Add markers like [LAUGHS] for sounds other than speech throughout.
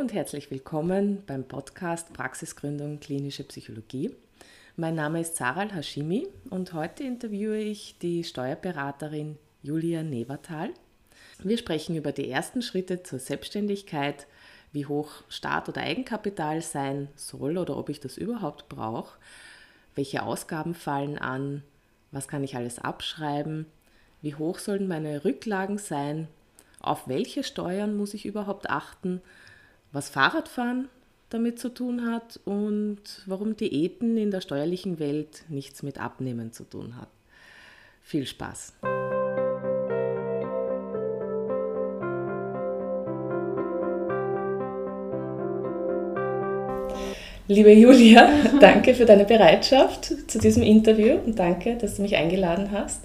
und herzlich willkommen beim Podcast Praxisgründung Klinische Psychologie. Mein Name ist Saral Hashimi und heute interviewe ich die Steuerberaterin Julia Nevertal. Wir sprechen über die ersten Schritte zur Selbstständigkeit, wie hoch Start- oder Eigenkapital sein soll oder ob ich das überhaupt brauche, welche Ausgaben fallen an, was kann ich alles abschreiben, wie hoch sollen meine Rücklagen sein, auf welche Steuern muss ich überhaupt achten, was Fahrradfahren damit zu tun hat und warum Diäten in der steuerlichen Welt nichts mit Abnehmen zu tun hat. Viel Spaß! Liebe Julia, [LAUGHS] danke für deine Bereitschaft zu diesem Interview und danke, dass du mich eingeladen hast.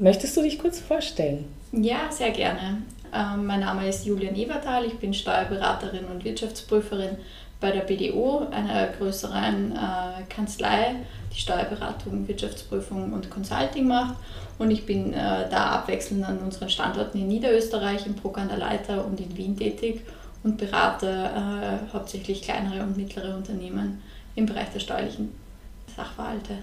Möchtest du dich kurz vorstellen? Ja, sehr gerne. Ähm, mein Name ist Julia Nevertal, ich bin Steuerberaterin und Wirtschaftsprüferin bei der BDO, einer größeren äh, Kanzlei, die Steuerberatung, Wirtschaftsprüfung und Consulting macht. Und ich bin äh, da abwechselnd an unseren Standorten in Niederösterreich, in Bruck an der Leiter und in Wien tätig und berate äh, hauptsächlich kleinere und mittlere Unternehmen im Bereich der steuerlichen Sachverhalte.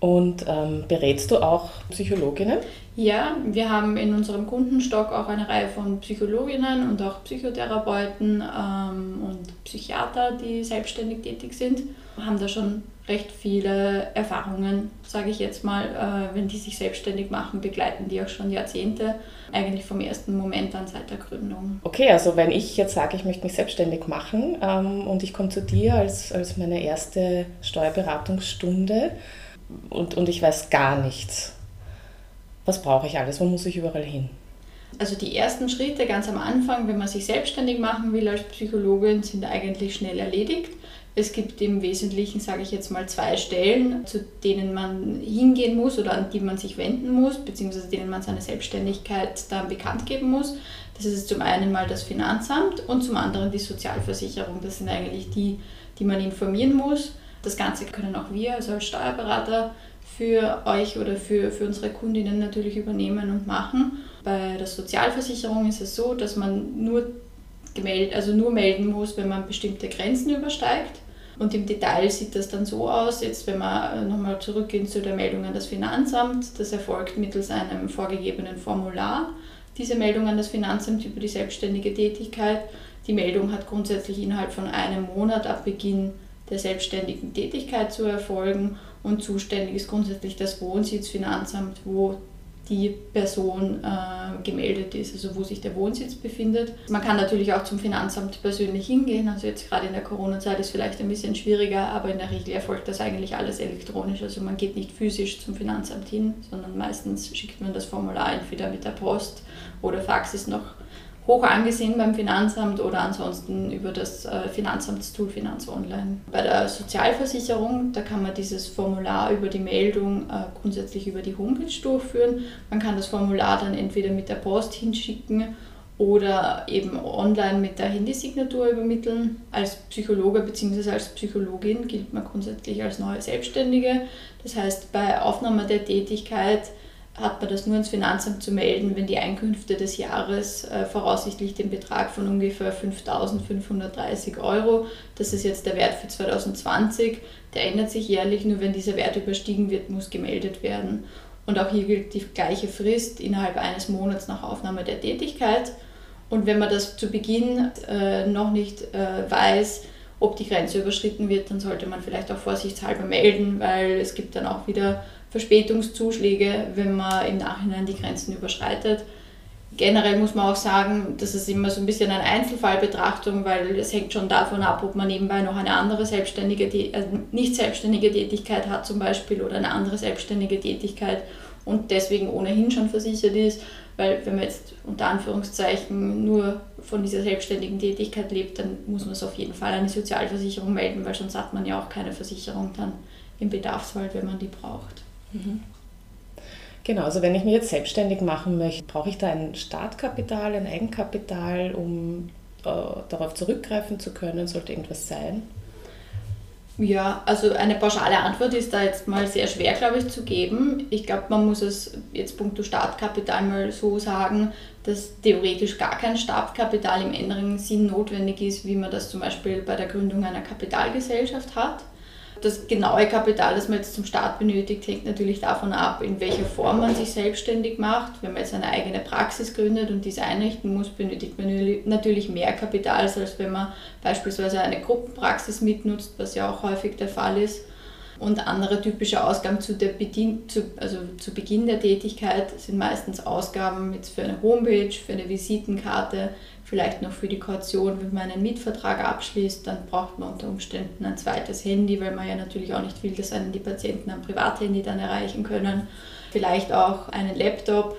Und ähm, berätst du auch Psychologinnen? Ja, wir haben in unserem Kundenstock auch eine Reihe von Psychologinnen und auch Psychotherapeuten ähm, und Psychiater, die selbstständig tätig sind. Wir haben da schon recht viele Erfahrungen, sage ich jetzt mal. Äh, wenn die sich selbstständig machen, begleiten die auch schon Jahrzehnte, eigentlich vom ersten Moment an seit der Gründung. Okay, also wenn ich jetzt sage, ich möchte mich selbstständig machen ähm, und ich komme zu dir als, als meine erste Steuerberatungsstunde, und, und ich weiß gar nichts. Was brauche ich alles? Wo muss ich überall hin? Also die ersten Schritte ganz am Anfang, wenn man sich selbstständig machen will als Psychologin, sind eigentlich schnell erledigt. Es gibt im Wesentlichen, sage ich jetzt mal, zwei Stellen, zu denen man hingehen muss oder an die man sich wenden muss, beziehungsweise denen man seine Selbstständigkeit dann bekannt geben muss. Das ist zum einen mal das Finanzamt und zum anderen die Sozialversicherung. Das sind eigentlich die, die man informieren muss. Das Ganze können auch wir, also als Steuerberater, für euch oder für, für unsere Kundinnen natürlich übernehmen und machen. Bei der Sozialversicherung ist es so, dass man nur, gemeldet, also nur melden muss, wenn man bestimmte Grenzen übersteigt. Und im Detail sieht das dann so aus, jetzt wenn wir nochmal zurückgehen zu der Meldung an das Finanzamt, das erfolgt mittels einem vorgegebenen Formular. Diese Meldung an das Finanzamt über die selbstständige Tätigkeit. Die Meldung hat grundsätzlich innerhalb von einem Monat ab Beginn der selbstständigen Tätigkeit zu erfolgen. Und zuständig ist grundsätzlich das Wohnsitzfinanzamt, wo die Person äh, gemeldet ist, also wo sich der Wohnsitz befindet. Man kann natürlich auch zum Finanzamt persönlich hingehen, also jetzt gerade in der Corona-Zeit ist vielleicht ein bisschen schwieriger, aber in der Regel erfolgt das eigentlich alles elektronisch, also man geht nicht physisch zum Finanzamt hin, sondern meistens schickt man das Formular entweder mit der Post oder Fax ist noch hoch angesehen beim Finanzamt oder ansonsten über das äh, Finanzamtstool Finanz Online. Bei der Sozialversicherung, da kann man dieses Formular über die Meldung äh, grundsätzlich über die Homepage durchführen. Man kann das Formular dann entweder mit der Post hinschicken oder eben online mit der Handysignatur übermitteln. Als Psychologe bzw. als Psychologin gilt man grundsätzlich als neue Selbstständige. Das heißt, bei Aufnahme der Tätigkeit hat man das nur ins Finanzamt zu melden, wenn die Einkünfte des Jahres äh, voraussichtlich den Betrag von ungefähr 5.530 Euro, das ist jetzt der Wert für 2020, der ändert sich jährlich, nur wenn dieser Wert überstiegen wird, muss gemeldet werden. Und auch hier gilt die gleiche Frist innerhalb eines Monats nach Aufnahme der Tätigkeit. Und wenn man das zu Beginn äh, noch nicht äh, weiß, ob die Grenze überschritten wird, dann sollte man vielleicht auch vorsichtshalber melden, weil es gibt dann auch wieder Verspätungszuschläge, wenn man im Nachhinein die Grenzen überschreitet. Generell muss man auch sagen, das ist immer so ein bisschen eine Einzelfallbetrachtung, weil es hängt schon davon ab, ob man nebenbei noch eine andere selbstständige, also nicht selbstständige Tätigkeit hat zum Beispiel oder eine andere selbstständige Tätigkeit und deswegen ohnehin schon versichert ist, weil wenn man jetzt unter Anführungszeichen nur von dieser selbstständigen Tätigkeit lebt, dann muss man es auf jeden Fall an die Sozialversicherung melden, weil sonst hat man ja auch keine Versicherung dann im Bedarfsfall, wenn man die braucht. Mhm. Genau, also wenn ich mich jetzt selbstständig machen möchte, brauche ich da ein Startkapital, ein Eigenkapital, um äh, darauf zurückgreifen zu können? Sollte irgendwas sein? Ja, also eine pauschale Antwort ist da jetzt mal sehr schwer, glaube ich, zu geben. Ich glaube, man muss es jetzt punkto Startkapital mal so sagen, dass theoretisch gar kein Startkapital im engeren Sinn notwendig ist, wie man das zum Beispiel bei der Gründung einer Kapitalgesellschaft hat das genaue Kapital, das man jetzt zum Start benötigt, hängt natürlich davon ab, in welcher Form man sich selbstständig macht. Wenn man jetzt eine eigene Praxis gründet und diese einrichten muss, benötigt man natürlich mehr Kapital, als wenn man beispielsweise eine Gruppenpraxis mitnutzt, was ja auch häufig der Fall ist. Und andere typische Ausgaben zu, Bedien zu, also zu Beginn der Tätigkeit sind meistens Ausgaben jetzt für eine Homepage, für eine Visitenkarte, vielleicht noch für die Kaution, wenn man einen Mietvertrag abschließt, dann braucht man unter Umständen ein zweites Handy, weil man ja natürlich auch nicht will, dass einen die Patienten am Privathandy dann erreichen können. Vielleicht auch einen Laptop.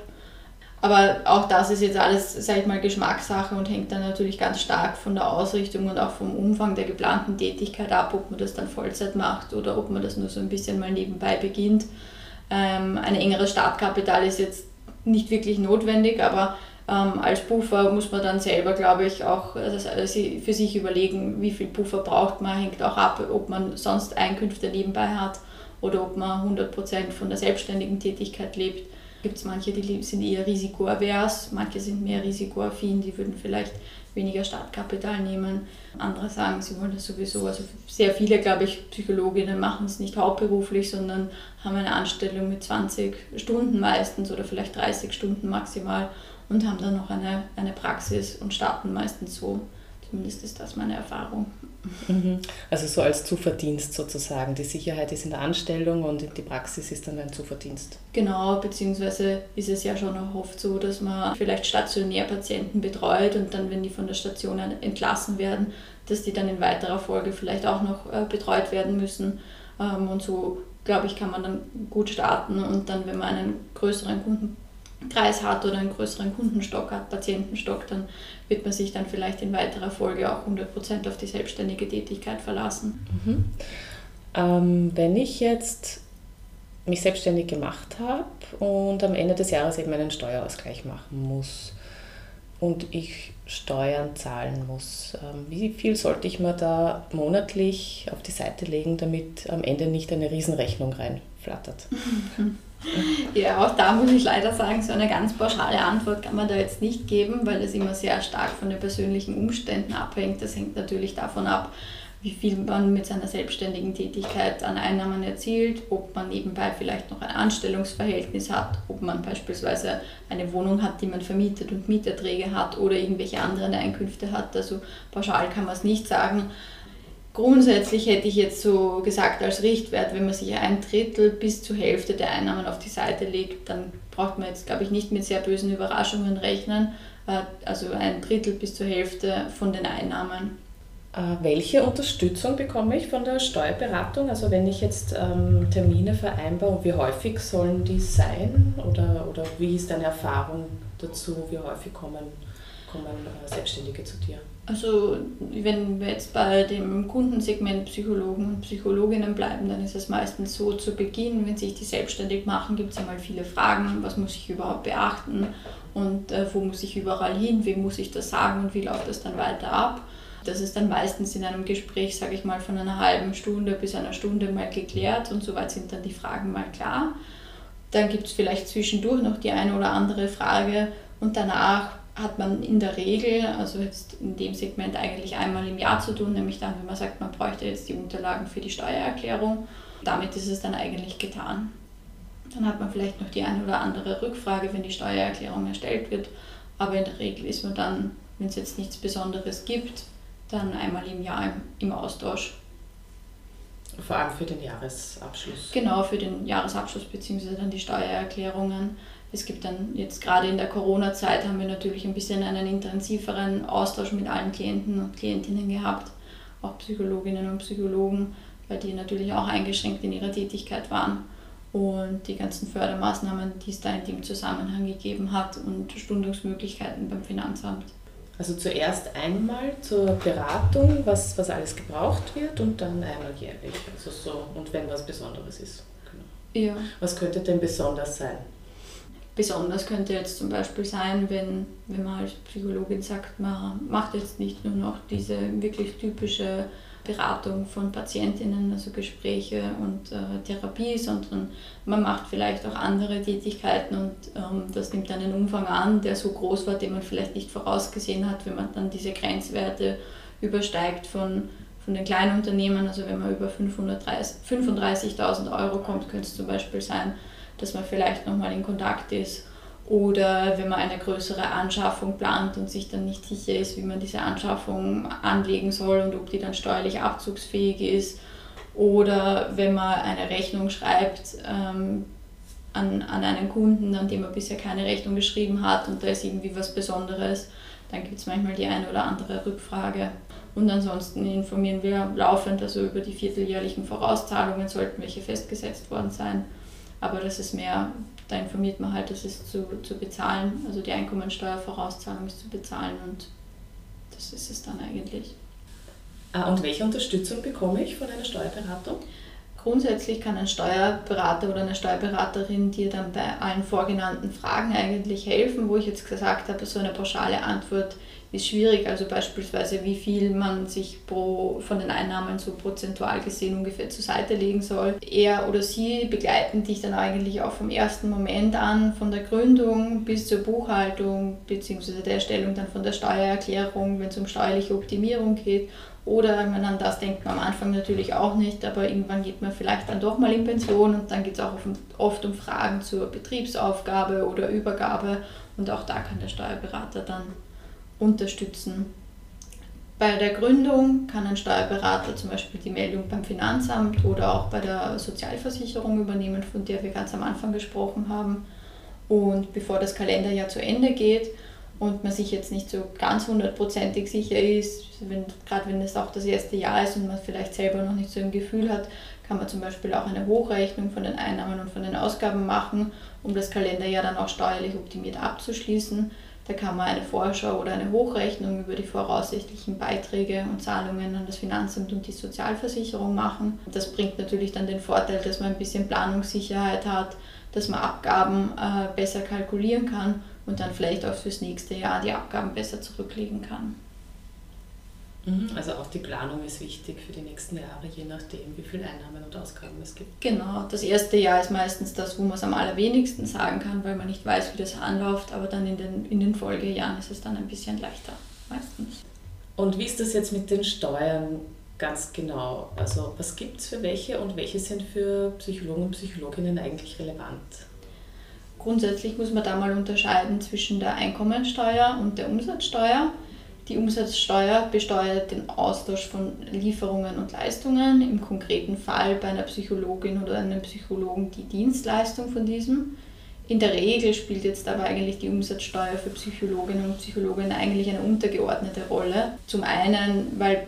Aber auch das ist jetzt alles, sage ich mal, Geschmackssache und hängt dann natürlich ganz stark von der Ausrichtung und auch vom Umfang der geplanten Tätigkeit ab, ob man das dann Vollzeit macht oder ob man das nur so ein bisschen mal nebenbei beginnt. Ähm, ein engeres Startkapital ist jetzt nicht wirklich notwendig, aber ähm, als Puffer muss man dann selber, glaube ich, auch also für sich überlegen, wie viel Puffer braucht man, hängt auch ab, ob man sonst Einkünfte nebenbei hat oder ob man 100% von der selbstständigen Tätigkeit lebt. Gibt es manche, die sind eher risikoavers, manche sind mehr risikoaffin, die würden vielleicht weniger Startkapital nehmen. Andere sagen, sie wollen das sowieso. Also sehr viele, glaube ich, Psychologinnen machen es nicht hauptberuflich, sondern haben eine Anstellung mit 20 Stunden meistens oder vielleicht 30 Stunden maximal und haben dann noch eine, eine Praxis und starten meistens so. Zumindest ist das meine Erfahrung. Mhm. Also so als Zuverdienst sozusagen. Die Sicherheit ist in der Anstellung und die Praxis ist dann ein Zuverdienst. Genau, beziehungsweise ist es ja schon auch oft so, dass man vielleicht stationär Patienten betreut und dann, wenn die von der Station entlassen werden, dass die dann in weiterer Folge vielleicht auch noch äh, betreut werden müssen. Ähm, und so, glaube ich, kann man dann gut starten und dann, wenn man einen größeren Kunden Kreis hat oder einen größeren Kundenstock hat, Patientenstock, dann wird man sich dann vielleicht in weiterer Folge auch 100% auf die selbstständige Tätigkeit verlassen. Mhm. Ähm, wenn ich jetzt mich selbstständig gemacht habe und am Ende des Jahres eben einen Steuerausgleich machen muss und ich Steuern zahlen muss, ähm, wie viel sollte ich mir da monatlich auf die Seite legen, damit am Ende nicht eine Riesenrechnung reinflattert? [LAUGHS] [LAUGHS] Ja, auch da muss ich leider sagen, so eine ganz pauschale Antwort kann man da jetzt nicht geben, weil es immer sehr stark von den persönlichen Umständen abhängt. Das hängt natürlich davon ab, wie viel man mit seiner selbstständigen Tätigkeit an Einnahmen erzielt, ob man nebenbei vielleicht noch ein Anstellungsverhältnis hat, ob man beispielsweise eine Wohnung hat, die man vermietet und Mieterträge hat oder irgendwelche anderen Einkünfte hat. Also pauschal kann man es nicht sagen. Grundsätzlich hätte ich jetzt so gesagt als Richtwert, wenn man sich ein Drittel bis zur Hälfte der Einnahmen auf die Seite legt, dann braucht man jetzt, glaube ich, nicht mit sehr bösen Überraschungen rechnen. Äh, also ein Drittel bis zur Hälfte von den Einnahmen. Äh, welche Unterstützung bekomme ich von der Steuerberatung? Also wenn ich jetzt ähm, Termine vereinbare, wie häufig sollen die sein? Oder, oder wie ist deine Erfahrung dazu? Wie häufig kommen, kommen äh, Selbstständige zu dir? Also wenn wir jetzt bei dem Kundensegment Psychologen und Psychologinnen bleiben, dann ist es meistens so, zu Beginn, wenn sich die selbstständig machen, gibt es einmal viele Fragen, was muss ich überhaupt beachten und äh, wo muss ich überall hin, wem muss ich das sagen und wie läuft das dann weiter ab. Das ist dann meistens in einem Gespräch, sage ich mal, von einer halben Stunde bis einer Stunde mal geklärt und soweit sind dann die Fragen mal klar. Dann gibt es vielleicht zwischendurch noch die eine oder andere Frage und danach hat man in der Regel, also jetzt in dem Segment eigentlich einmal im Jahr zu tun, nämlich dann, wenn man sagt, man bräuchte jetzt die Unterlagen für die Steuererklärung. Damit ist es dann eigentlich getan. Dann hat man vielleicht noch die eine oder andere Rückfrage, wenn die Steuererklärung erstellt wird. Aber in der Regel ist man dann, wenn es jetzt nichts Besonderes gibt, dann einmal im Jahr im Austausch. Vor allem für den Jahresabschluss. Genau, für den Jahresabschluss bzw. dann die Steuererklärungen. Es gibt dann jetzt gerade in der Corona-Zeit haben wir natürlich ein bisschen einen intensiveren Austausch mit allen Klienten und Klientinnen gehabt, auch Psychologinnen und Psychologen, weil die natürlich auch eingeschränkt in ihrer Tätigkeit waren. Und die ganzen Fördermaßnahmen, die es da in dem Zusammenhang gegeben hat und Stundungsmöglichkeiten beim Finanzamt. Also zuerst einmal zur Beratung, was, was alles gebraucht wird und dann einmal jährlich. Also so, und wenn was Besonderes ist. Genau. Ja. Was könnte denn besonders sein? Besonders könnte jetzt zum Beispiel sein, wenn, wenn man als Psychologin sagt, man macht jetzt nicht nur noch diese wirklich typische Beratung von Patientinnen, also Gespräche und äh, Therapie, sondern man macht vielleicht auch andere Tätigkeiten und ähm, das nimmt einen Umfang an, der so groß war, den man vielleicht nicht vorausgesehen hat, wenn man dann diese Grenzwerte übersteigt von, von den kleinen Unternehmen. Also wenn man über 35.000 Euro kommt, könnte es zum Beispiel sein, dass man vielleicht nochmal in Kontakt ist oder wenn man eine größere Anschaffung plant und sich dann nicht sicher ist, wie man diese Anschaffung anlegen soll und ob die dann steuerlich abzugsfähig ist. Oder wenn man eine Rechnung schreibt ähm, an, an einen Kunden, an dem man bisher keine Rechnung geschrieben hat und da ist irgendwie was Besonderes, dann gibt es manchmal die eine oder andere Rückfrage. Und ansonsten informieren wir laufend, also über die vierteljährlichen Vorauszahlungen sollten welche festgesetzt worden sein. Aber das ist mehr da informiert man halt, das ist zu, zu bezahlen, also die Einkommensteuervorauszahlung ist zu bezahlen und das ist es dann eigentlich. Ah, und welche Unterstützung bekomme ich von einer Steuerberatung? Grundsätzlich kann ein Steuerberater oder eine Steuerberaterin dir dann bei allen vorgenannten Fragen eigentlich helfen, wo ich jetzt gesagt habe, so eine pauschale Antwort ist schwierig. Also beispielsweise, wie viel man sich pro, von den Einnahmen so prozentual gesehen ungefähr zur Seite legen soll. Er oder sie begleiten dich dann eigentlich auch vom ersten Moment an, von der Gründung bis zur Buchhaltung bzw. der Erstellung dann von der Steuererklärung, wenn es um steuerliche Optimierung geht. Oder wenn an das denkt man am Anfang natürlich auch nicht, aber irgendwann geht man vielleicht dann doch mal in Pension und dann geht es auch oft um Fragen zur Betriebsaufgabe oder Übergabe und auch da kann der Steuerberater dann unterstützen. Bei der Gründung kann ein Steuerberater zum Beispiel die Meldung beim Finanzamt oder auch bei der Sozialversicherung übernehmen, von der wir ganz am Anfang gesprochen haben. Und bevor das Kalenderjahr zu Ende geht und man sich jetzt nicht so ganz hundertprozentig sicher ist, wenn, gerade wenn es auch das erste Jahr ist und man vielleicht selber noch nicht so ein Gefühl hat, kann man zum Beispiel auch eine Hochrechnung von den Einnahmen und von den Ausgaben machen, um das Kalenderjahr dann auch steuerlich optimiert abzuschließen. Da kann man eine Vorschau oder eine Hochrechnung über die voraussichtlichen Beiträge und Zahlungen an das Finanzamt und die Sozialversicherung machen. Das bringt natürlich dann den Vorteil, dass man ein bisschen Planungssicherheit hat, dass man Abgaben äh, besser kalkulieren kann und dann vielleicht auch fürs nächste Jahr die Abgaben besser zurücklegen kann. Mhm. Also auch die Planung ist wichtig für die nächsten Jahre, je nachdem, wie viele Einnahmen und Ausgaben es gibt. Genau, das erste Jahr ist meistens das, wo man es am allerwenigsten sagen kann, weil man nicht weiß, wie das anläuft, aber dann in den, in den Folgejahren ist es dann ein bisschen leichter, meistens. Und wie ist das jetzt mit den Steuern ganz genau? Also was gibt es für welche und welche sind für Psychologen und Psychologinnen eigentlich relevant? Grundsätzlich muss man da mal unterscheiden zwischen der Einkommensteuer und der Umsatzsteuer. Die Umsatzsteuer besteuert den Austausch von Lieferungen und Leistungen, im konkreten Fall bei einer Psychologin oder einem Psychologen die Dienstleistung von diesem. In der Regel spielt jetzt aber eigentlich die Umsatzsteuer für Psychologinnen und Psychologen eigentlich eine untergeordnete Rolle. Zum einen, weil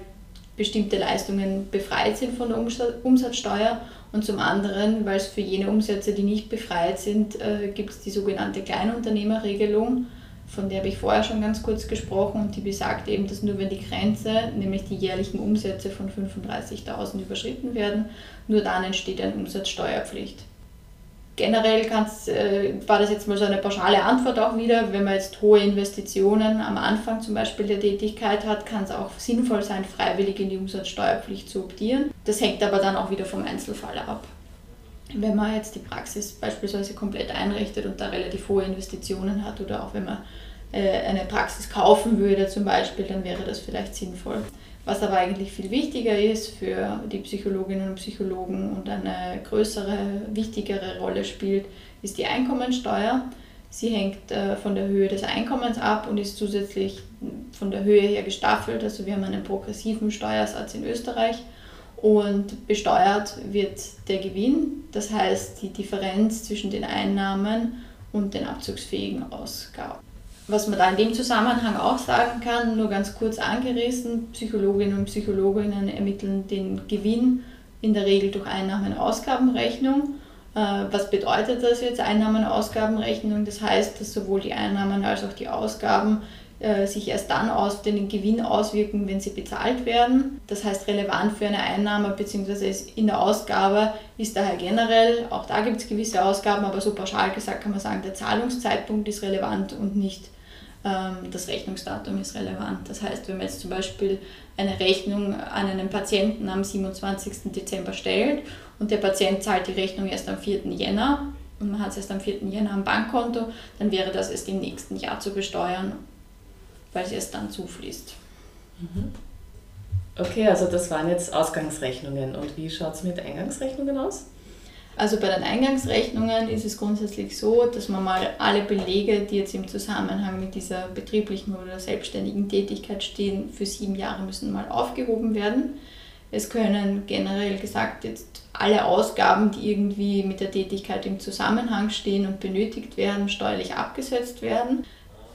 bestimmte Leistungen befreit sind von der Umsatzsteuer und zum anderen, weil es für jene Umsätze, die nicht befreit sind, äh, gibt es die sogenannte Kleinunternehmerregelung von der habe ich vorher schon ganz kurz gesprochen und die besagt eben, dass nur wenn die Grenze, nämlich die jährlichen Umsätze von 35.000 überschritten werden, nur dann entsteht eine Umsatzsteuerpflicht. Generell äh, war das jetzt mal so eine pauschale Antwort auch wieder, wenn man jetzt hohe Investitionen am Anfang zum Beispiel der Tätigkeit hat, kann es auch sinnvoll sein, freiwillig in die Umsatzsteuerpflicht zu optieren. Das hängt aber dann auch wieder vom Einzelfall ab. Wenn man jetzt die Praxis beispielsweise komplett einrichtet und da relativ hohe Investitionen hat oder auch wenn man äh, eine Praxis kaufen würde zum Beispiel, dann wäre das vielleicht sinnvoll. Was aber eigentlich viel wichtiger ist für die Psychologinnen und Psychologen und eine größere, wichtigere Rolle spielt, ist die Einkommensteuer. Sie hängt äh, von der Höhe des Einkommens ab und ist zusätzlich von der Höhe her gestaffelt. Also wir haben einen progressiven Steuersatz in Österreich und besteuert wird der Gewinn, das heißt die Differenz zwischen den Einnahmen und den abzugsfähigen Ausgaben. Was man da in dem Zusammenhang auch sagen kann, nur ganz kurz angerissen, Psychologinnen und Psychologinnen ermitteln den Gewinn in der Regel durch Einnahmen-Ausgabenrechnung. Äh, was bedeutet das jetzt, Einnahmen-Ausgabenrechnung? Das heißt, dass sowohl die Einnahmen als auch die Ausgaben äh, sich erst dann auf den Gewinn auswirken, wenn sie bezahlt werden. Das heißt, relevant für eine Einnahme bzw. in der Ausgabe ist daher generell, auch da gibt es gewisse Ausgaben, aber so pauschal gesagt kann man sagen, der Zahlungszeitpunkt ist relevant und nicht ähm, das Rechnungsdatum ist relevant. Das heißt, wenn man jetzt zum Beispiel eine Rechnung an einen Patienten am 27. Dezember stellt und der Patient zahlt die Rechnung erst am 4. Jänner und man hat es erst am 4. Jänner am Bankkonto, dann wäre das erst im nächsten Jahr zu besteuern, weil es erst dann zufließt. Mhm. Okay, also das waren jetzt Ausgangsrechnungen. Und wie schaut es mit Eingangsrechnungen aus? Also bei den Eingangsrechnungen ist es grundsätzlich so, dass man mal alle Belege, die jetzt im Zusammenhang mit dieser betrieblichen oder selbstständigen Tätigkeit stehen, für sieben Jahre müssen mal aufgehoben werden. Es können generell gesagt jetzt alle Ausgaben, die irgendwie mit der Tätigkeit im Zusammenhang stehen und benötigt werden, steuerlich abgesetzt werden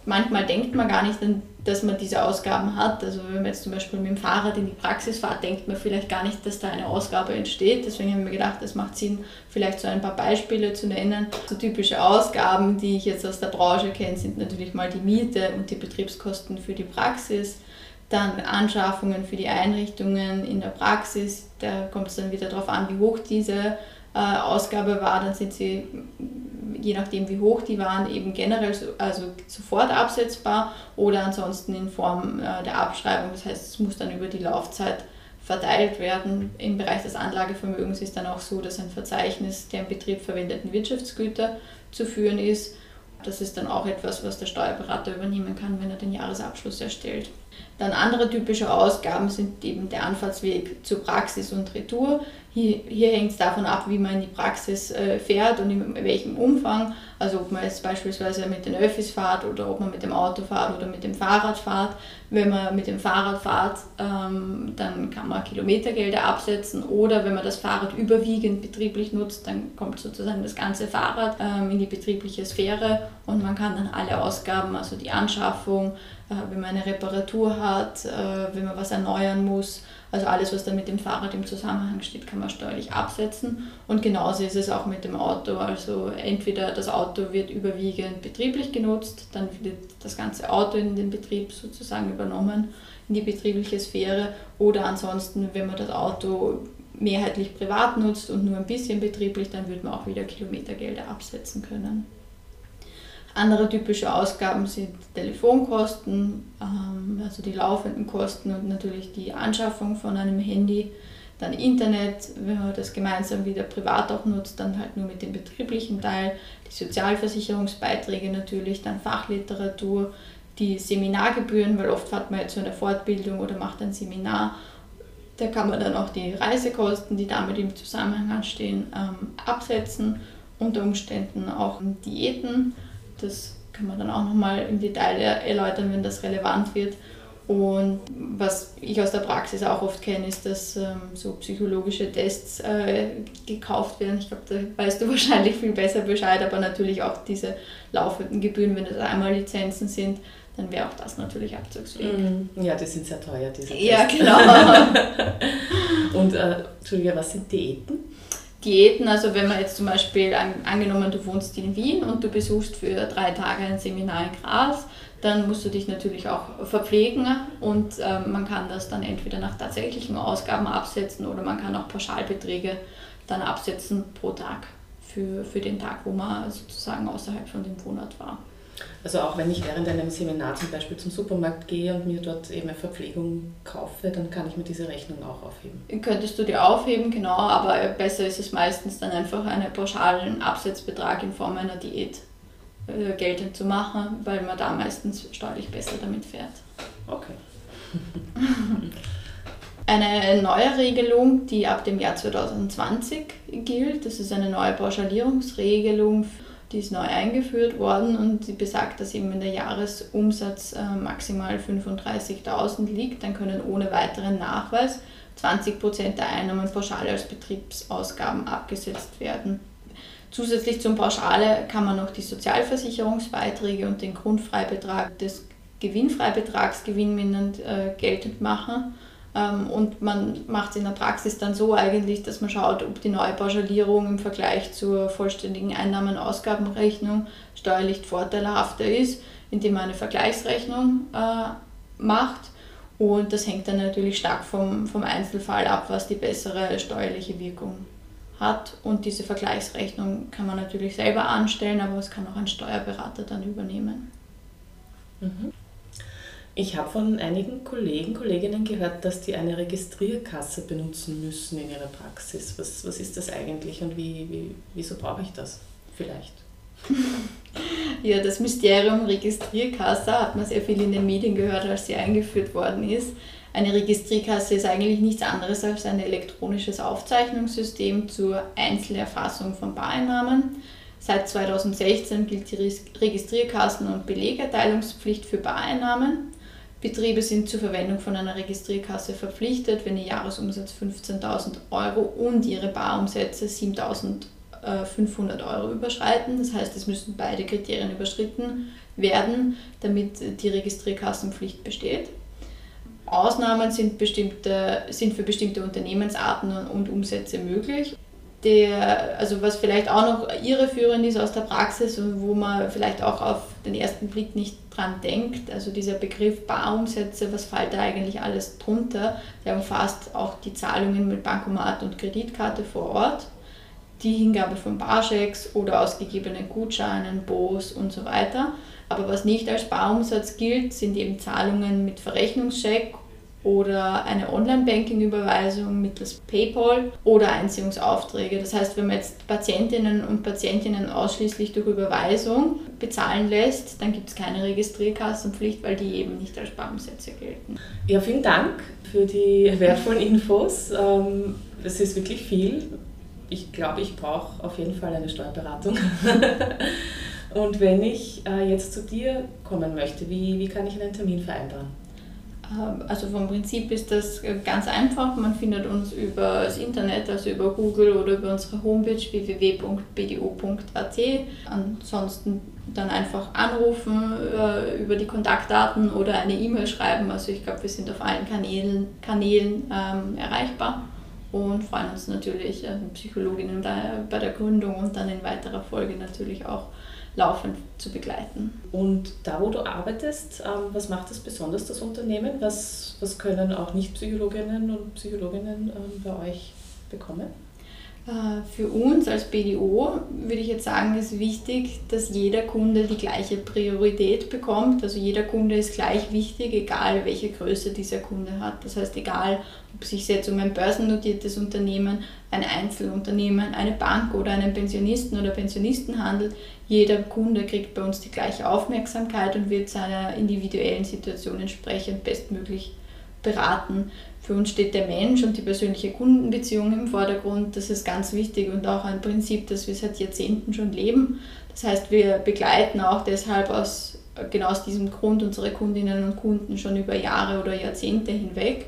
manchmal denkt man gar nicht, dass man diese Ausgaben hat. Also wenn man jetzt zum Beispiel mit dem Fahrrad in die Praxis fährt, denkt man vielleicht gar nicht, dass da eine Ausgabe entsteht. Deswegen haben wir gedacht, es macht Sinn, vielleicht so ein paar Beispiele zu nennen. So typische Ausgaben, die ich jetzt aus der Branche kenne, sind natürlich mal die Miete und die Betriebskosten für die Praxis. Dann Anschaffungen für die Einrichtungen in der Praxis. Da kommt es dann wieder darauf an, wie hoch diese äh, Ausgabe war. Dann sind sie je nachdem wie hoch die waren, eben generell so, also sofort absetzbar oder ansonsten in Form äh, der Abschreibung. Das heißt, es muss dann über die Laufzeit verteilt werden. Im Bereich des Anlagevermögens ist dann auch so, dass ein Verzeichnis der im Betrieb verwendeten Wirtschaftsgüter zu führen ist. Das ist dann auch etwas, was der Steuerberater übernehmen kann, wenn er den Jahresabschluss erstellt. Dann andere typische Ausgaben sind eben der Anfahrtsweg zur Praxis und Retour. Hier, hier hängt es davon ab, wie man in die Praxis äh, fährt und in welchem Umfang. Also ob man jetzt beispielsweise mit den Öffis fährt oder ob man mit dem Auto fährt oder mit dem Fahrrad fährt. Wenn man mit dem Fahrrad fährt, ähm, dann kann man Kilometergelder absetzen oder wenn man das Fahrrad überwiegend betrieblich nutzt, dann kommt sozusagen das ganze Fahrrad ähm, in die betriebliche Sphäre und man kann dann alle Ausgaben, also die Anschaffung, äh, wenn man eine Reparatur hat, äh, wenn man was erneuern muss, also alles, was dann mit dem Fahrrad im Zusammenhang steht, kann man steuerlich absetzen. Und genauso ist es auch mit dem Auto. Also entweder das Auto wird überwiegend betrieblich genutzt, dann wird das ganze Auto in den Betrieb sozusagen übernommen, in die betriebliche Sphäre. Oder ansonsten, wenn man das Auto mehrheitlich privat nutzt und nur ein bisschen betrieblich, dann wird man auch wieder Kilometergelder absetzen können. Andere typische Ausgaben sind Telefonkosten, ähm, also die laufenden Kosten und natürlich die Anschaffung von einem Handy. Dann Internet, wenn man das gemeinsam wieder privat auch nutzt, dann halt nur mit dem betrieblichen Teil. Die Sozialversicherungsbeiträge natürlich, dann Fachliteratur, die Seminargebühren, weil oft hat man jetzt so eine Fortbildung oder macht ein Seminar. Da kann man dann auch die Reisekosten, die damit im Zusammenhang stehen, ähm, absetzen. Unter Umständen auch Diäten das kann man dann auch nochmal im Detail erläutern, wenn das relevant wird. Und was ich aus der Praxis auch oft kenne, ist, dass ähm, so psychologische Tests äh, gekauft werden. Ich glaube, da weißt du [LAUGHS] wahrscheinlich viel besser Bescheid, aber natürlich auch diese laufenden Gebühren, wenn das einmal Lizenzen sind, dann wäre auch das natürlich abzugsfähig. Mhm. Ja, die sind sehr teuer, diese Tests. Ja, genau. [LAUGHS] Und, äh, was sind Diäten? Diäten, also wenn man jetzt zum Beispiel, angenommen du wohnst in Wien und du besuchst für drei Tage ein Seminar in Graz, dann musst du dich natürlich auch verpflegen und ähm, man kann das dann entweder nach tatsächlichen Ausgaben absetzen oder man kann auch Pauschalbeträge dann absetzen pro Tag für, für den Tag, wo man sozusagen außerhalb von dem Wohnort war. Also auch wenn ich während einem Seminar zum Beispiel zum Supermarkt gehe und mir dort eben eine Verpflegung kaufe, dann kann ich mir diese Rechnung auch aufheben. Könntest du dir aufheben, genau, aber besser ist es meistens dann einfach einen pauschalen Absetzbetrag in Form einer Diät äh, geltend zu machen, weil man da meistens steuerlich besser damit fährt. Okay. [LAUGHS] Eine neue Regelung, die ab dem Jahr 2020 gilt, das ist eine neue Pauschalierungsregelung die ist neu eingeführt worden und sie besagt, dass eben wenn der Jahresumsatz äh, maximal 35.000 liegt, dann können ohne weiteren Nachweis 20% der Einnahmen pauschal als Betriebsausgaben abgesetzt werden. Zusätzlich zum Pauschale kann man noch die Sozialversicherungsbeiträge und den Grundfreibetrag des Gewinnfreibetrags gewinnmindernd äh, geltend machen. Ähm, und man macht es in der Praxis dann so eigentlich, dass man schaut, ob die neue Pauschalierung im Vergleich zur vollständigen Einnahmen-Ausgabenrechnung steuerlich vorteilhafter ist, indem man eine Vergleichsrechnung äh, macht. Und das hängt dann natürlich stark vom, vom Einzelfall ab, was die bessere steuerliche Wirkung hat. Und diese Vergleichsrechnung kann man natürlich selber anstellen, aber es kann auch ein Steuerberater dann übernehmen. Mhm. Ich habe von einigen Kollegen, Kolleginnen gehört, dass die eine Registrierkasse benutzen müssen in ihrer Praxis. Was, was ist das eigentlich und wie, wie, wieso brauche ich das vielleicht? [LAUGHS] Ja, das Mysterium Registrierkasse hat man sehr viel in den Medien gehört, als sie eingeführt worden ist. Eine Registrierkasse ist eigentlich nichts anderes als ein elektronisches Aufzeichnungssystem zur Einzelerfassung von Bareinnahmen. Seit 2016 gilt die Registrierkassen- und Belegerteilungspflicht für Bareinnahmen. Betriebe sind zur Verwendung von einer Registrierkasse verpflichtet, wenn ihr Jahresumsatz 15.000 Euro und ihre Barumsätze 7.500 Euro überschreiten. Das heißt, es müssen beide Kriterien überschritten werden, damit die Registrierkassenpflicht besteht. Ausnahmen sind, bestimmte, sind für bestimmte Unternehmensarten und Umsätze möglich. Der, also was vielleicht auch noch irreführend ist aus der Praxis und wo man vielleicht auch auf den ersten Blick nicht dran denkt, also dieser Begriff Barumsätze, was fällt da eigentlich alles drunter? Der umfasst auch die Zahlungen mit Bankomat und Kreditkarte vor Ort, die Hingabe von Barschecks oder ausgegebenen Gutscheinen, Bos und so weiter. Aber was nicht als Barumsatz gilt, sind eben Zahlungen mit Verrechnungscheck oder eine Online-Banking-Überweisung mittels PayPal oder Einziehungsaufträge. Das heißt, wenn man jetzt Patientinnen und Patientinnen ausschließlich durch Überweisung bezahlen lässt, dann gibt es keine Registrierkassenpflicht, weil die eben nicht als Barumsätze gelten. Ja, vielen Dank für die wertvollen Infos. Ähm, das ist wirklich viel. Ich glaube, ich brauche auf jeden Fall eine Steuerberatung. [LAUGHS] Und wenn ich äh, jetzt zu dir kommen möchte, wie, wie kann ich einen Termin vereinbaren? Ähm, also vom Prinzip ist das ganz einfach. Man findet uns über das Internet, also über Google oder über unsere Homepage www.bdo.at. Ansonsten dann einfach anrufen äh, über die Kontaktdaten oder eine E-Mail schreiben. Also ich glaube, wir sind auf allen Kanälen, Kanälen ähm, erreichbar und freuen uns natürlich, äh, Psychologinnen bei der Gründung und dann in weiterer Folge natürlich auch laufend zu begleiten. Und da, wo du arbeitest, ähm, was macht das besonders, das Unternehmen? Was, was können auch Nicht-Psychologinnen und Psychologinnen ähm, bei euch bekommen? Äh, für uns als BDO würde ich jetzt sagen, ist wichtig, dass jeder Kunde die gleiche Priorität bekommt. Also jeder Kunde ist gleich wichtig, egal welche Größe dieser Kunde hat. Das heißt, egal ob es sich jetzt um ein börsennotiertes Unternehmen, ein Einzelunternehmen, eine Bank oder einen Pensionisten oder Pensionisten handelt, jeder Kunde kriegt bei uns die gleiche Aufmerksamkeit und wird seiner individuellen Situation entsprechend bestmöglich beraten. Für uns steht der Mensch und die persönliche Kundenbeziehung im Vordergrund. Das ist ganz wichtig und auch ein Prinzip, das wir seit Jahrzehnten schon leben. Das heißt, wir begleiten auch deshalb aus, genau aus diesem Grund unsere Kundinnen und Kunden schon über Jahre oder Jahrzehnte hinweg.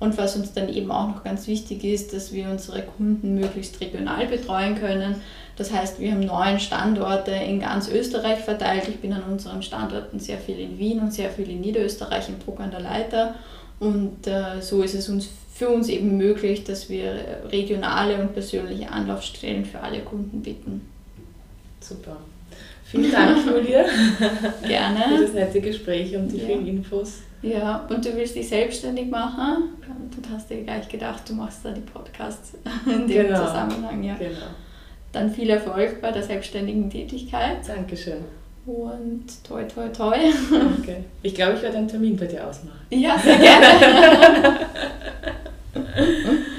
Und was uns dann eben auch noch ganz wichtig ist, dass wir unsere Kunden möglichst regional betreuen können. Das heißt, wir haben neun Standorte in ganz Österreich verteilt. Ich bin an unseren Standorten sehr viel in Wien und sehr viel in Niederösterreich, in Bruck an der Leiter. Und äh, so ist es uns für uns eben möglich, dass wir regionale und persönliche Anlaufstellen für alle Kunden bieten. Super. Vielen [LAUGHS] Dank, Julia. Gerne. Für das nette Gespräch und die ja. vielen Infos. Ja, und du willst dich selbstständig machen. Du hast dir gleich gedacht, du machst da die Podcasts [LAUGHS] in dem genau. Zusammenhang. Ja. Genau. Dann viel Erfolg bei der selbstständigen Tätigkeit. Dankeschön. Und toi, toi, toi. [LAUGHS] Okay. Ich glaube, ich werde einen Termin bei dir ausmachen. Ja, sehr gerne. [LAUGHS]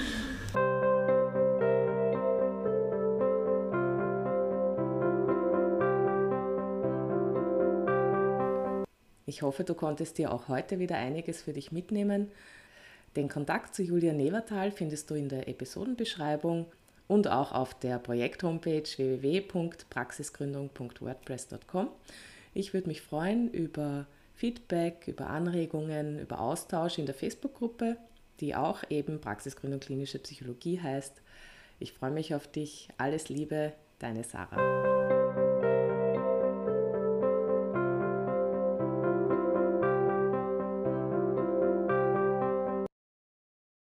Ich hoffe, du konntest dir auch heute wieder einiges für dich mitnehmen. Den Kontakt zu Julia Nevertal findest du in der Episodenbeschreibung und auch auf der Projekt-Homepage www.praxisgründung.wordpress.com. Ich würde mich freuen über Feedback, über Anregungen, über Austausch in der Facebook-Gruppe, die auch eben Praxisgründung klinische Psychologie heißt. Ich freue mich auf dich. Alles Liebe, deine Sarah.